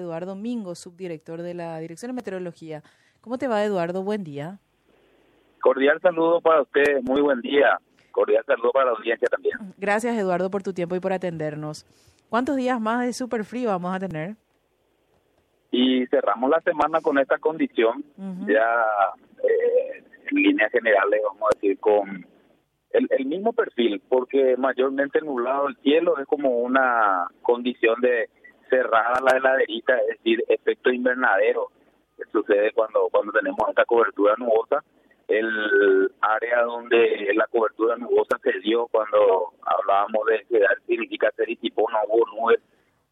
Eduardo Mingo, subdirector de la Dirección de Meteorología. ¿Cómo te va, Eduardo? Buen día. Cordial saludo para usted, muy buen día. Cordial saludo para la audiencia también. Gracias, Eduardo, por tu tiempo y por atendernos. ¿Cuántos días más de super frío vamos a tener? Y cerramos la semana con esta condición, ya eh, en líneas generales, vamos a decir, con el, el mismo perfil, porque mayormente nublado el cielo es como una condición de cerrada la heladerita, es decir, efecto invernadero, que sucede cuando, cuando tenemos esta cobertura nubosa. El área donde la cobertura nubosa se dio cuando hablábamos de que significa ser y tipo no hubo nubes,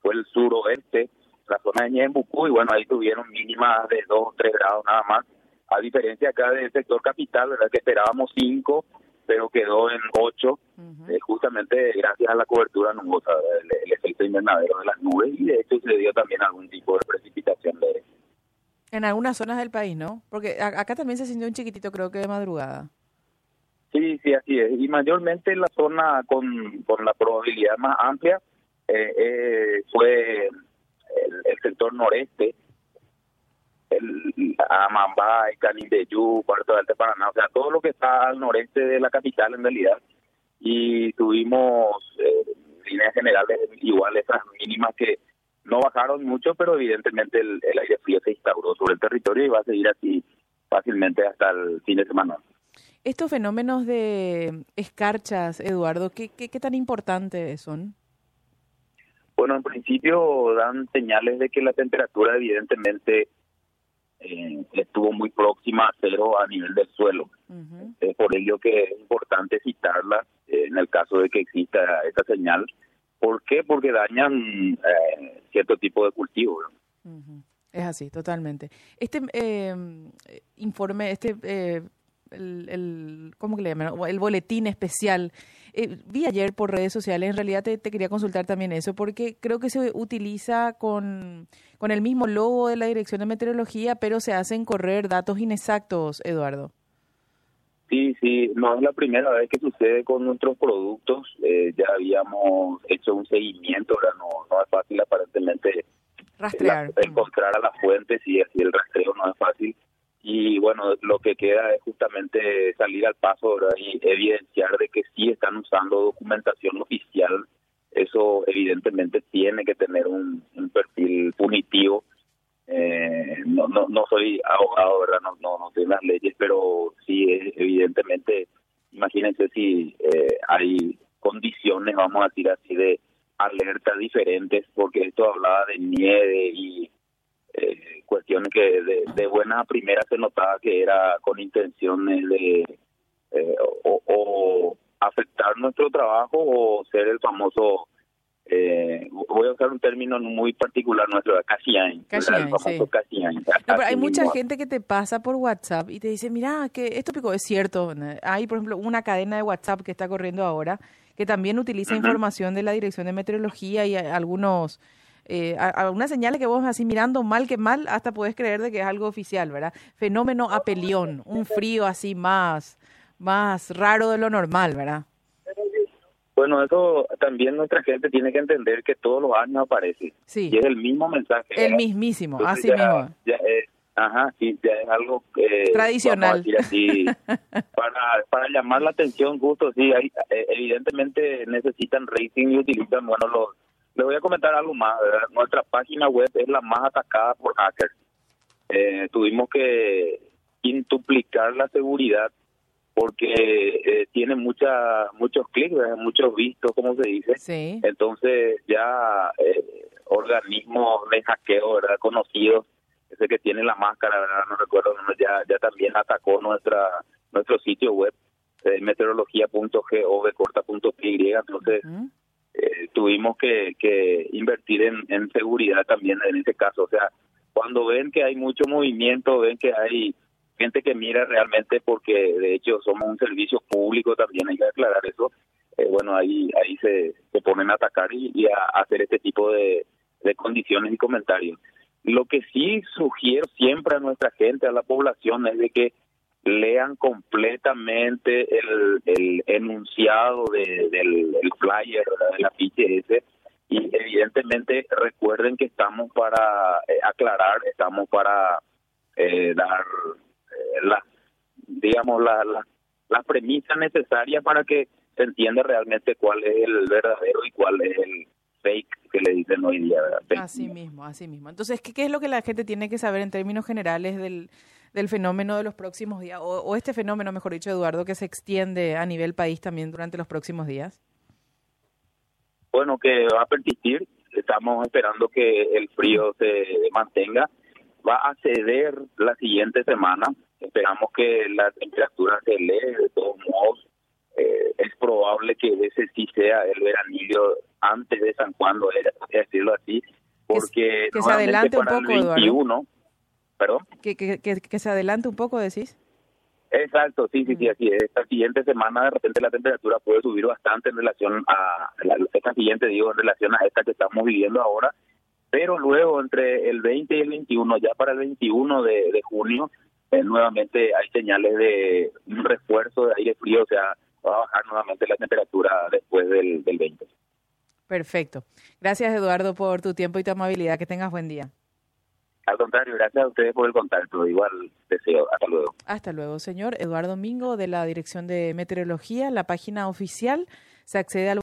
fue el suroeste, la zona de Ñembucú, y bueno, ahí tuvieron mínimas de 2 o 3 grados nada más, a diferencia acá del sector capital, ¿verdad? Que esperábamos 5, pero quedó en 8, eh, justamente gracias a la cobertura nubosa, el, efecto invernadero de las nubes, y de hecho se dio también algún tipo de precipitación de En algunas zonas del país, ¿no? Porque acá también se sintió un chiquitito, creo que de madrugada. Sí, sí, así es. Y mayormente en la zona con, con la probabilidad más amplia eh, eh, fue el, el sector noreste, el Amambay, Canindeyú, Puerto de Alto Paraná, o sea, todo lo que está al noreste de la capital en realidad. Y tuvimos eh, líneas generales igual esas mínimas que no bajaron mucho, pero evidentemente el, aire frío se instauró sobre el territorio y va a seguir así fácilmente hasta el fin de semana. Estos fenómenos de escarchas, Eduardo, ¿qué, qué, qué tan importantes son? Bueno, en principio dan señales de que la temperatura evidentemente eh, estuvo muy próxima a cero a nivel del suelo. Es por ello que es importante citarla eh, en el caso de que exista esa señal. ¿Por qué? Porque dañan eh, cierto tipo de cultivo. Es así, totalmente. Este informe, este el, el, ¿cómo que le llaman? El boletín especial. Eh, vi ayer por redes sociales, en realidad te, quería consultar también eso, porque creo que se utiliza con, con el mismo logo de la Dirección de Meteorología, pero se hacen correr datos inexactos, Eduardo. Sí, sí, no es la primera vez que sucede con nuestros productos. Eh, ya habíamos hecho un seguimiento, ahora no, no es fácil aparentemente Rastrear. encontrar a las fuentes y así el rastreo no es fácil y bueno, lo que queda es justamente salir al paso y evidenciar de que sí están usando documentación oficial. Eso evidentemente tiene que tener un, perfil punitivo. Eh, no, no, no soy abogado, ¿verdad? No, no, no las leyes, pero sí, evidentemente, imagínense si eh, hay condiciones, vamos a decir así, de alerta diferentes, porque esto hablaba de nieve y que de, buena primera se notaba que era con intenciones de eh, o, afectar nuestro trabajo o ser el famoso eh, voy a usar un término muy particular nuestro, casi el famoso sí. pero hay mucha gente que te pasa por WhatsApp y te dice, mira, que esto pico es cierto. Hay, por ejemplo, una cadena de WhatsApp que está corriendo ahora que también utiliza información de la Dirección de Meteorología y algunos eh, algunas señales que vos así mirando mal que mal, hasta puedes creer de que es algo oficial, ¿verdad? Fenómeno apelión, un frío así más, más raro de lo normal, ¿verdad? Bueno, eso también nuestra gente tiene que entender que todos los años aparece. Sí. Y es el mismo mensaje. El mismísimo, así mismo. ajá, sí, ya es algo eh, tradicional. Así, para, para llamar la atención, justo, sí, hay, eh, evidentemente necesitan rating y utilizan, bueno, los le voy a comentar algo más. Nuestra página web es la más atacada por hackers. Eh, tuvimos que quintuplicar la seguridad porque eh, tiene mucha, muchos clics, muchos vistos, como se dice. Sí. Entonces ya eh, organismos de hackeo ¿verdad? conocidos, ese que tiene la máscara, ¿verdad? no recuerdo, ya, ya también atacó nuestra nuestro sitio web, eh, meteorología.gov.py. Entonces, eh, tuvimos que, que invertir en, seguridad también en ese caso. O sea, cuando ven que hay mucho movimiento, ven que hay gente que mira realmente porque de hecho somos un servicio público también, hay que aclarar eso, eh, bueno, ahí ahí se, se ponen a atacar y, a, hacer este tipo de, de condiciones y comentarios. Lo que sí sugiero siempre a nuestra gente, a la población, es de que lean completamente el, el enunciado de, del el flyer, del afiche ese, y evidentemente recuerden que estamos para eh, aclarar, estamos para eh, dar eh, las, digamos, las la, la premisas necesarias para que se entienda realmente cuál es el verdadero y cuál es el fake que le dicen hoy día. Así mismo, así mismo. Entonces, ¿qué, ¿qué, es lo que la gente tiene que saber en términos generales del, del fenómeno de los próximos días, o, o este fenómeno, mejor dicho, Eduardo, que se extiende a nivel país también durante los próximos días? bueno, que va a persistir. Estamos esperando que el frío se mantenga. Va a ceder la siguiente semana. Esperamos que la temperatura se eleve. De todos modos, eh, es probable que ese sí sea el veranillo antes de San Juan, decirlo así, porque que, se adelante un poco, el 21, Eduardo. ¿Perdón? Que, que, que, que se adelante un poco, decís. Exacto, sí, sí, sí, así es. Esta siguiente semana de repente la temperatura puede subir bastante en relación a, la, esta siguiente, digo, en relación a esta que estamos viviendo ahora, pero luego entre el 20 y el 21, ya para el 21 de, de junio, eh, nuevamente hay señales de un refuerzo de aire frío, o sea, va a bajar nuevamente la temperatura después del, del 20. Perfecto. Gracias, Eduardo, por tu tiempo y tu amabilidad. Que tengas buen día. Al contrario, gracias a ustedes por el contacto. Igual deseo. Hasta luego. Hasta luego, señor Eduardo Mingo, de la Dirección de Meteorología. La página oficial se accede al